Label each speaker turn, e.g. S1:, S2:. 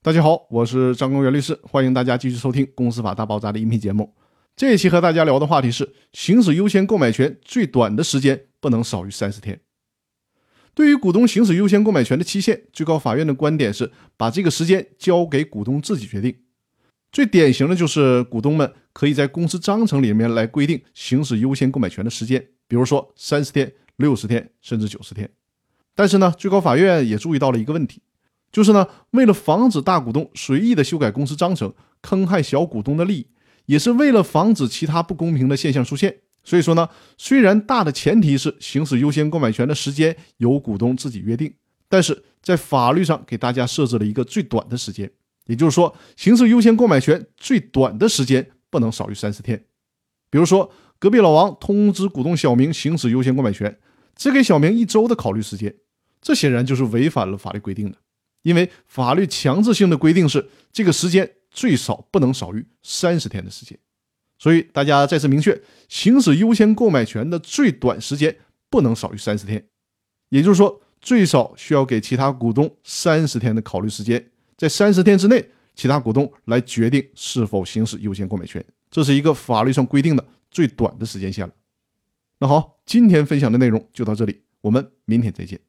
S1: 大家好，我是张公元律师，欢迎大家继续收听《公司法大爆炸》的音频节目。这一期和大家聊的话题是：行使优先购买权最短的时间不能少于三十天。对于股东行使优先购买权的期限，最高法院的观点是把这个时间交给股东自己决定。最典型的就是股东们可以在公司章程里面来规定行使优先购买权的时间，比如说三十天、六十天，甚至九十天。但是呢，最高法院也注意到了一个问题。就是呢，为了防止大股东随意的修改公司章程，坑害小股东的利益，也是为了防止其他不公平的现象出现。所以说呢，虽然大的前提是行使优先购买权的时间由股东自己约定，但是在法律上给大家设置了一个最短的时间，也就是说，行使优先购买权最短的时间不能少于三十天。比如说，隔壁老王通知股东小明行使优先购买权，只给小明一周的考虑时间，这显然就是违反了法律规定的。因为法律强制性的规定是这个时间最少不能少于三十天的时间，所以大家再次明确，行使优先购买权的最短时间不能少于三十天，也就是说，最少需要给其他股东三十天的考虑时间，在三十天之内，其他股东来决定是否行使优先购买权，这是一个法律上规定的最短的时间线了。那好，今天分享的内容就到这里，我们明天再见。